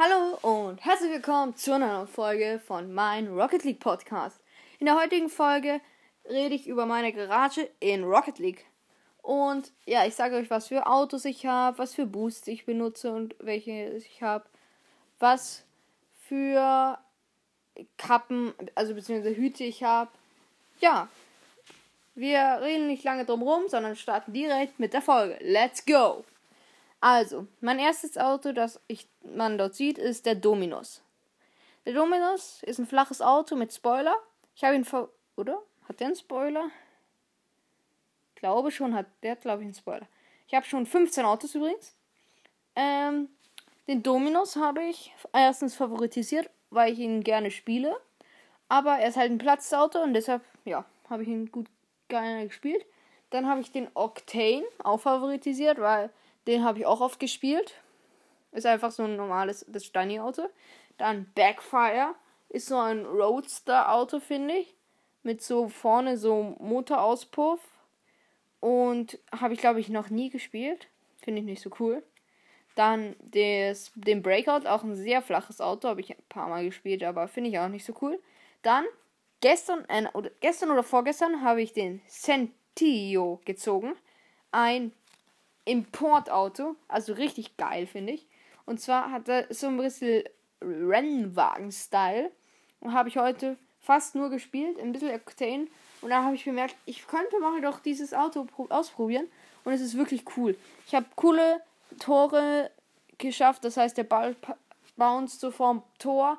Hallo und herzlich willkommen zu einer neuen Folge von meinem Rocket League Podcast. In der heutigen Folge rede ich über meine Garage in Rocket League. Und ja, ich sage euch, was für Autos ich habe, was für Boosts ich benutze und welche ich habe, was für Kappen, also beziehungsweise Hüte ich habe. Ja, wir reden nicht lange drum rum, sondern starten direkt mit der Folge. Let's go! Also, mein erstes Auto, das ich, man dort sieht, ist der Dominus. Der Dominus ist ein flaches Auto mit Spoiler. Ich habe ihn ver... Oder? Hat der einen Spoiler? Ich glaube schon, hat der glaube ich einen Spoiler. Ich habe schon 15 Autos übrigens. Ähm, den Dominus habe ich erstens favoritisiert, weil ich ihn gerne spiele. Aber er ist halt ein Platzauto und deshalb, ja, habe ich ihn gut gerne gespielt. Dann habe ich den Octane auch favoritisiert, weil den habe ich auch oft gespielt. Ist einfach so ein normales das Steini-Auto. Dann Backfire ist so ein Roadster-Auto, finde ich. Mit so vorne so Motorauspuff. Und habe ich, glaube ich, noch nie gespielt. Finde ich nicht so cool. Dann des, den Breakout, auch ein sehr flaches Auto, habe ich ein paar Mal gespielt, aber finde ich auch nicht so cool. Dann gestern, äh, oder, gestern oder vorgestern habe ich den Sentio gezogen. Ein Importauto. Also richtig geil, finde ich. Und zwar hat er so ein bisschen Rennwagen-Style. Und habe ich heute fast nur gespielt, ein bisschen Octane. Und dann habe ich bemerkt, ich könnte mal doch dieses Auto ausprobieren. Und es ist wirklich cool. Ich habe coole Tore geschafft. Das heißt, der Ball bounced so vom Tor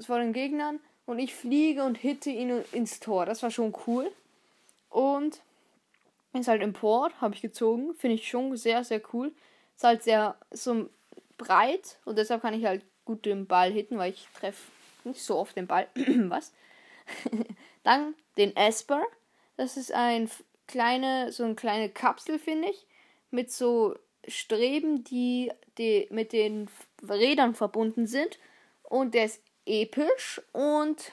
vor den Gegnern. Und ich fliege und hitte ihn ins Tor. Das war schon cool. Und ist halt Import, habe ich gezogen. Finde ich schon sehr, sehr cool. Ist halt sehr so breit und deshalb kann ich halt gut den Ball hitten, weil ich treffe nicht so oft den Ball. Was? Dann den Esper. Das ist ein kleine, so eine kleine Kapsel, finde ich. Mit so Streben, die, die mit den Rädern verbunden sind. Und der ist episch. Und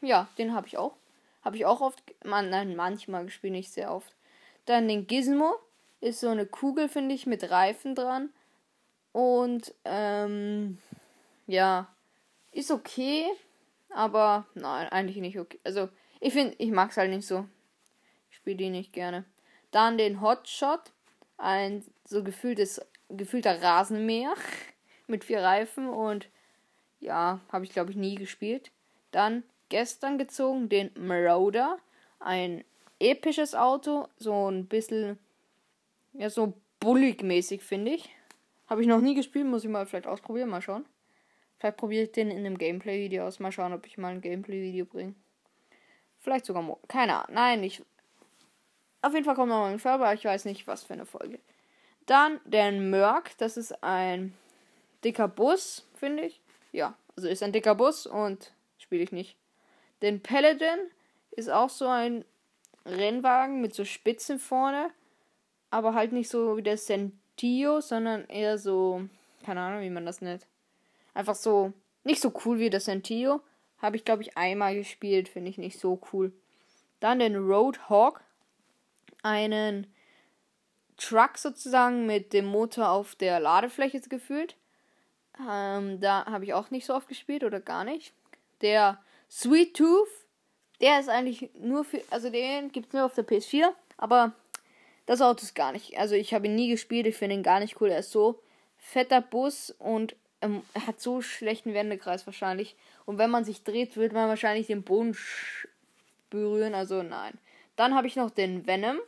ja, den habe ich auch. Habe ich auch oft, man, nein, manchmal gespielt, nicht sehr oft. Dann den Gizmo. Ist so eine Kugel, finde ich, mit Reifen dran. Und, ähm, ja, ist okay. Aber, nein, eigentlich nicht okay. Also, ich finde, ich mag es halt nicht so. Ich spiele die nicht gerne. Dann den Hotshot. Ein so gefühltes, gefühlter Rasenmäher. mit vier Reifen. Und, ja, habe ich, glaube ich, nie gespielt. Dann gestern gezogen den Marauder. Ein episches Auto. So ein bisschen, ja, so bullig-mäßig, finde ich. Habe ich noch nie gespielt, muss ich mal vielleicht ausprobieren, mal schauen. Vielleicht probiere ich den in einem Gameplay-Video aus. Mal schauen, ob ich mal ein Gameplay-Video bringe. Vielleicht sogar morgen. Keine Ahnung. Nein, ich. Auf jeden Fall kommt noch mal ein Server, aber ich weiß nicht, was für eine Folge. Dann der Merc. Das ist ein dicker Bus, finde ich. Ja, also ist ein dicker Bus und spiele ich nicht. Den Paladin ist auch so ein Rennwagen mit so Spitzen vorne, aber halt nicht so wie der Sentio, sondern eher so, keine Ahnung, wie man das nennt. Einfach so, nicht so cool wie der Sentio. Habe ich, glaube ich, einmal gespielt, finde ich nicht so cool. Dann den Roadhawk, einen Truck sozusagen mit dem Motor auf der Ladefläche gefühlt. Ähm, da habe ich auch nicht so oft gespielt oder gar nicht. Der Sweet Tooth der ist eigentlich nur für, also den gibt es nur auf der PS4, aber das Auto ist gar nicht. Also ich habe ihn nie gespielt, ich finde ihn gar nicht cool. Er ist so fetter Bus und ähm, hat so schlechten Wendekreis wahrscheinlich. Und wenn man sich dreht, wird man wahrscheinlich den Boden berühren. Also nein. Dann habe ich noch den Venom.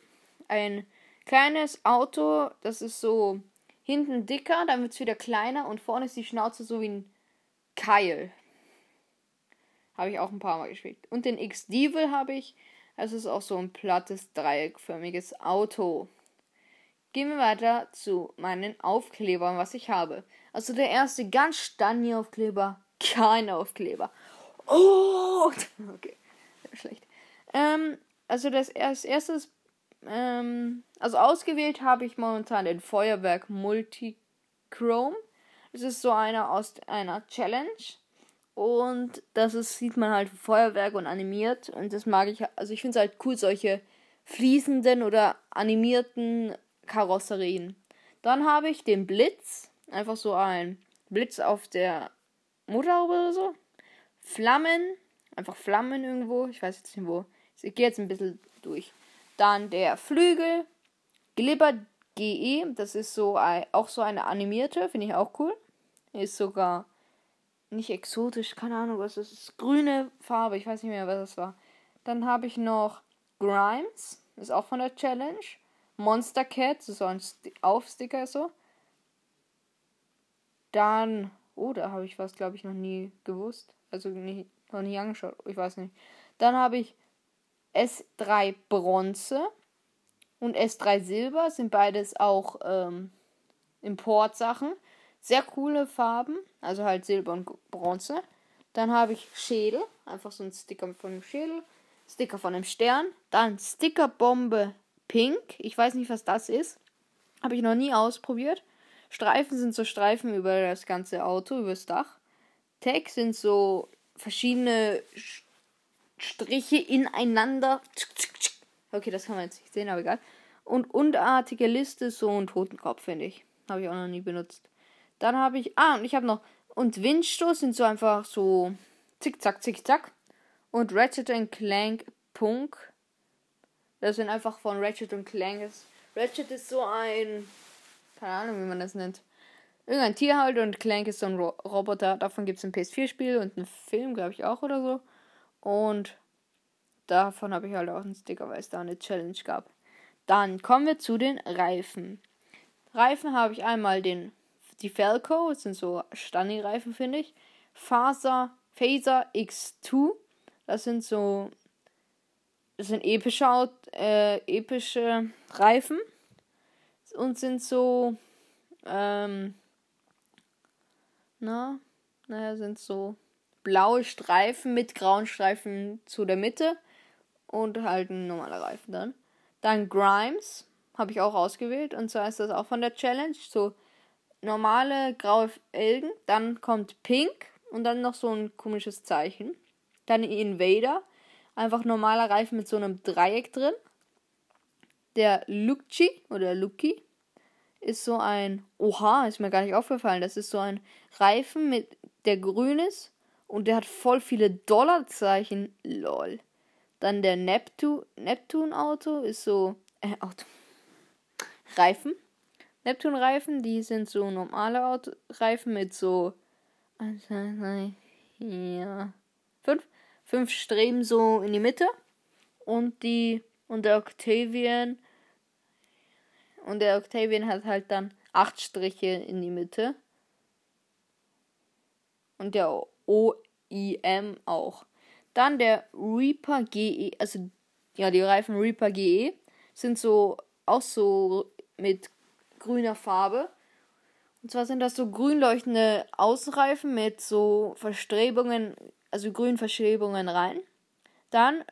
Ein kleines Auto, das ist so hinten dicker, dann wird es wieder kleiner und vorne ist die Schnauze so wie ein Keil. Habe ich auch ein paar Mal gespielt. Und den X-Devil habe ich. Das ist auch so ein plattes, dreieckförmiges Auto. Gehen wir weiter zu meinen Aufklebern, was ich habe. Also der erste ganz Stani-Aufkleber, kein Aufkleber. Oh! Okay, schlecht. Ähm, also das als erstes, ähm, also ausgewählt habe ich momentan den Feuerwerk Multichrome. Das ist so einer aus einer Challenge. Und das ist, sieht man halt Feuerwerk und animiert. Und das mag ich, also ich finde es halt cool, solche fließenden oder animierten Karosserien. Dann habe ich den Blitz, einfach so ein Blitz auf der Motorhaube oder so. Flammen, einfach Flammen irgendwo, ich weiß jetzt nicht wo. Ich gehe jetzt ein bisschen durch. Dann der Flügel, Glibber GE, das ist so ein, auch so eine animierte, finde ich auch cool. Ist sogar nicht exotisch, keine Ahnung, was das ist. Grüne Farbe, ich weiß nicht mehr, was das war. Dann habe ich noch Grimes, ist auch von der Challenge. Monster Cat, so ein Aufsticker so. Dann, oh, da habe ich was, glaube ich, noch nie gewusst. Also nie, noch nie angeschaut, ich weiß nicht. Dann habe ich S3 Bronze und S3 Silber, sind beides auch ähm, Importsachen. Sehr coole Farben, also halt Silber und Bronze. Dann habe ich Schädel, einfach so ein Sticker von einem Schädel. Sticker von einem Stern. Dann Stickerbombe Pink. Ich weiß nicht, was das ist. Habe ich noch nie ausprobiert. Streifen sind so Streifen über das ganze Auto, übers Dach. Tag sind so verschiedene Striche ineinander. Okay, das kann man jetzt nicht sehen, aber egal. Und unartige Liste, so ein Totenkopf, finde ich. Habe ich auch noch nie benutzt. Dann habe ich. Ah, und ich habe noch. Und Windstoß sind so einfach so. Zickzack, zickzack. Und Ratchet Clank Punk. Das sind einfach von Ratchet und Clank. Ratchet ist so ein. Keine Ahnung, wie man das nennt. Irgendein Tier halt und Clank ist so ein Ro Roboter. Davon gibt es ein PS4-Spiel und einen Film, glaube ich, auch oder so. Und davon habe ich halt auch einen Sticker, weil es da eine Challenge gab. Dann kommen wir zu den Reifen. Reifen habe ich einmal den die Falco, das sind so Stani-Reifen, finde ich. Faser, Phaser X2, das sind so, das sind epische, äh, epische Reifen und sind so, ähm, na, naja, sind so blaue Streifen mit grauen Streifen zu der Mitte und halt ein normaler Reifen dann. Dann Grimes habe ich auch ausgewählt und zwar ist das auch von der Challenge so normale graue Elgen, dann kommt Pink und dann noch so ein komisches Zeichen. Dann Invader, einfach normaler Reifen mit so einem Dreieck drin. Der Luki oder Luki ist so ein, oha, ist mir gar nicht aufgefallen, das ist so ein Reifen mit der grün ist und der hat voll viele Dollarzeichen, lol. Dann der Neptun, Neptun Auto ist so, äh, Auto, Reifen Neptun-Reifen, die sind so normale Reifen mit so. Ja. Fünf. Fünf Streben so in die Mitte. Und die. Und der Octavian. Und der Octavian hat halt dann acht Striche in die Mitte. Und der OIM auch. Dann der Reaper GE, also ja, die Reifen Reaper GE sind so auch so mit grüner Farbe. Und zwar sind das so grün leuchtende Außenreifen mit so Verstrebungen, also grün Verstrebungen rein. Dann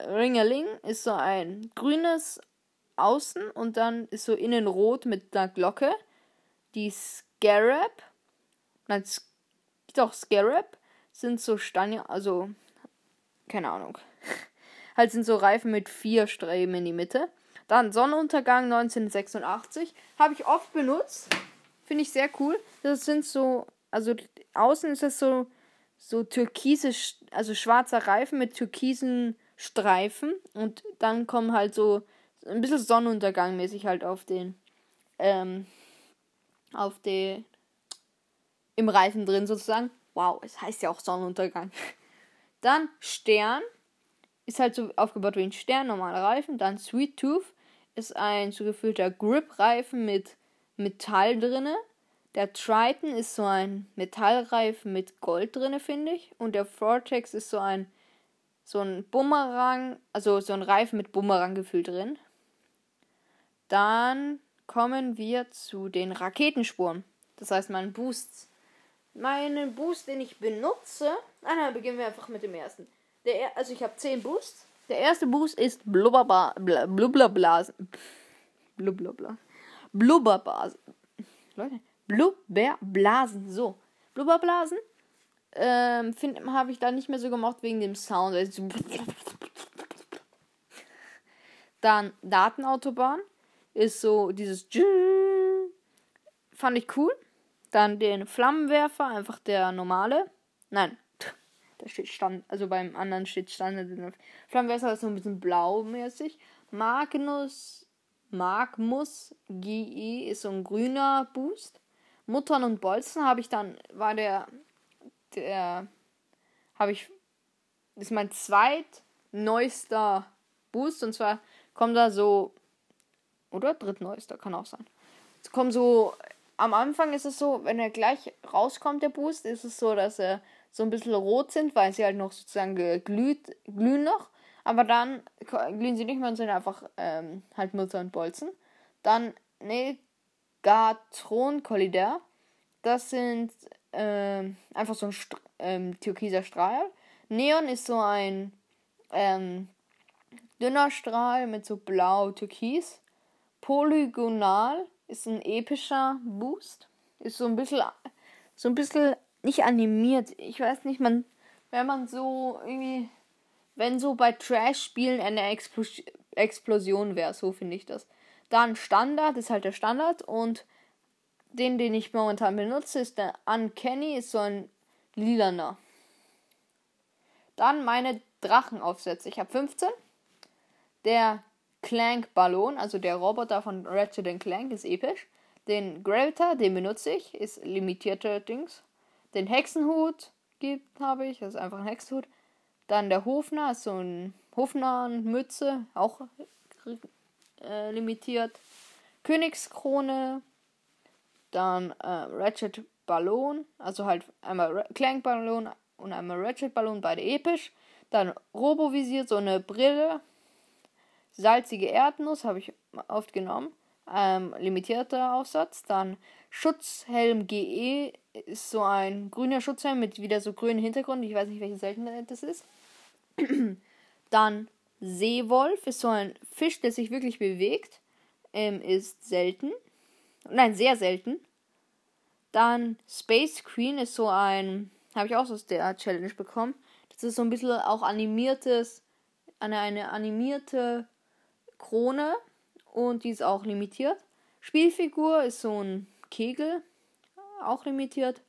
Ringeling ist so ein grünes Außen und dann ist so innen rot mit einer Glocke. Die Scarab, nein, doch Scarab sind so Stange, also keine Ahnung. halt sind so Reifen mit vier Streben in die Mitte. Dann Sonnenuntergang 1986. Habe ich oft benutzt. Finde ich sehr cool. Das sind so, also außen ist das so, so türkise, also schwarzer Reifen mit türkisen Streifen. Und dann kommen halt so ein bisschen Sonnenuntergang mäßig halt auf den, ähm, auf den, im Reifen drin sozusagen. Wow, es heißt ja auch Sonnenuntergang. Dann Stern. Ist halt so aufgebaut wie ein Stern, normaler Reifen. Dann Sweet Tooth ist ein zugefüllter Grip-Reifen mit Metall drinne. Der Triton ist so ein Metallreifen mit Gold drinne, finde ich. Und der Vortex ist so ein so ein Bumerang, also so ein Reifen mit Bumerang-Gefühl drin. Dann kommen wir zu den Raketenspuren. Das heißt, meinen Boosts. Meinen Boost, den ich benutze. Ah, dann beginnen wir einfach mit dem ersten. Der, also ich habe 10 Boosts. Der erste Boost ist Blubberba Blubberblasen. Blubberblasen. Blubberblasen. Leute. Blubberblasen. So. Blubberblasen. Ähm, habe ich da nicht mehr so gemacht wegen dem Sound. Dann Datenautobahn. Ist so dieses. Fand ich cool. Dann den Flammenwerfer, einfach der normale. Nein, da steht Stand, also beim anderen steht Standard. Flammenwerfer ist so ein bisschen blau-mäßig. Magnus, Magmus GE ist so ein grüner Boost. Muttern und Bolzen habe ich dann, war der, der, habe ich, ist mein zweitneuester Boost und zwar kommt da so, oder drittneuester, kann auch sein. Kommt so, am Anfang ist es so, wenn er gleich rauskommt, der Boost, ist es so, dass er so ein bisschen rot sind, weil sie halt noch sozusagen geglüht, glühen noch. Aber dann glühen sie nicht mehr und sind einfach ähm, halt Mutter und Bolzen. Dann Negatron Collider. Das sind ähm, einfach so ein St ähm, türkiser Strahl. Neon ist so ein ähm, dünner Strahl mit so blau-türkis. Polygonal ist ein epischer Boost. Ist so ein bisschen, so ein bisschen nicht animiert. Ich weiß nicht, man, wenn man so irgendwie, wenn so bei Trash-Spielen eine Explos Explosion wäre, so finde ich das. Dann Standard ist halt der Standard und den, den ich momentan benutze, ist der Uncanny, ist so ein lilaner. Dann meine Drachenaufsätze. Ich habe 15. Der Clank Ballon, also der Roboter von Ratchet Clank, ist episch. Den Gravitar, den benutze ich, ist limitierte Dings. Den Hexenhut gibt, habe ich, das ist einfach ein Hexenhut. Dann der Hofner, ist so ein Hofner-Mütze, auch äh, limitiert. Königskrone, dann äh, Ratchet Ballon, also halt einmal Clank Ballon und einmal Ratchet Ballon, beide episch. Dann Robovisier, so eine Brille. Salzige Erdnuss habe ich oft genommen. Ähm, limitierter Aufsatz. Dann Schutzhelm GE ist so ein grüner Schutzhelm mit wieder so grünem Hintergrund. Ich weiß nicht, welche Seltenheit das ist. Dann Seewolf ist so ein Fisch, der sich wirklich bewegt. Ähm, ist selten. Nein, sehr selten. Dann Space Queen ist so ein. Habe ich auch aus der Challenge bekommen. Das ist so ein bisschen auch animiertes. Eine, eine animierte Krone. Und die ist auch limitiert. Spielfigur ist so ein Kegel. Auch limitiert.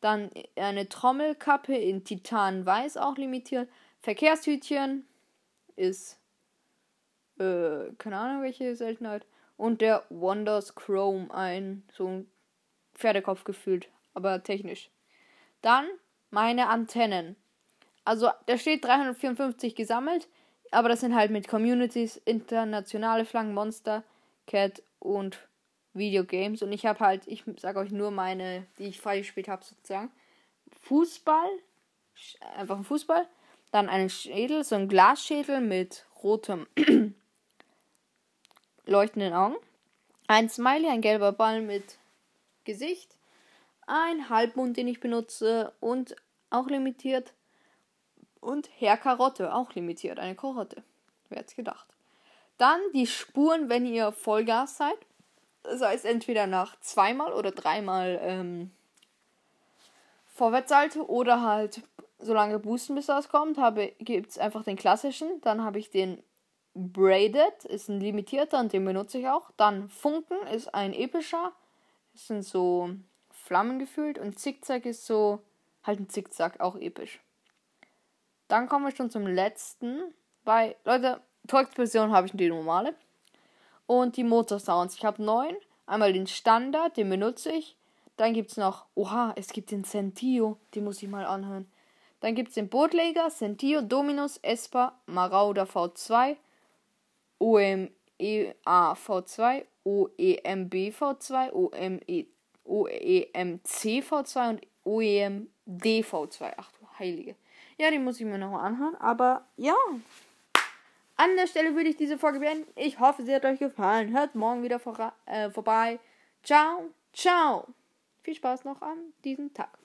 Dann eine Trommelkappe in Titan Weiß auch limitiert. Verkehrshütchen ist. Äh, keine Ahnung welche Seltenheit und der Wonders Chrome ein. So ein Pferdekopf gefühlt, aber technisch. Dann meine Antennen. Also da steht 354 gesammelt, aber das sind halt mit Communities, internationale Flaggen, Monster, Cat und Videogames. Und ich habe halt, ich sage euch nur meine, die ich freigespielt habe sozusagen. Fußball, einfach ein Fußball. Dann einen Schädel, so ein Glasschädel mit rotem leuchtenden Augen, ein Smiley, ein gelber Ball mit Gesicht, ein Halbmond, den ich benutze und auch limitiert und Herr Karotte, auch limitiert, eine Karotte. Wer hätte gedacht. Dann die Spuren, wenn ihr Vollgas seid. Das heißt, entweder nach zweimal oder dreimal ähm, Vorwärtssalto oder halt so lange boosten, bis das kommt, gibt es einfach den klassischen. Dann habe ich den Braided ist ein limitierter und den benutze ich auch. Dann Funken ist ein epischer. Das sind so Flammen gefühlt. Und Zickzack ist so halt ein Zickzack, auch episch. Dann kommen wir schon zum letzten. Bei, Leute, Torx-Version habe ich die normale. Und die Motor-Sounds. Ich habe neun. Einmal den Standard, den benutze ich. Dann gibt es noch, oha, es gibt den Sentio, den muss ich mal anhören. Dann gibt es den Bootleger, Sentio, Dominus, Esper, Marauder V2, OMEA V2, OEMB V2, OME, OEMC V2 und OEMD V2. Ach du Heilige. Ja, die muss ich mir nochmal anhören. Aber ja. An der Stelle würde ich diese Folge beenden. Ich hoffe, sie hat euch gefallen. Hört morgen wieder vor, äh, vorbei. Ciao, ciao. Viel Spaß noch an diesem Tag.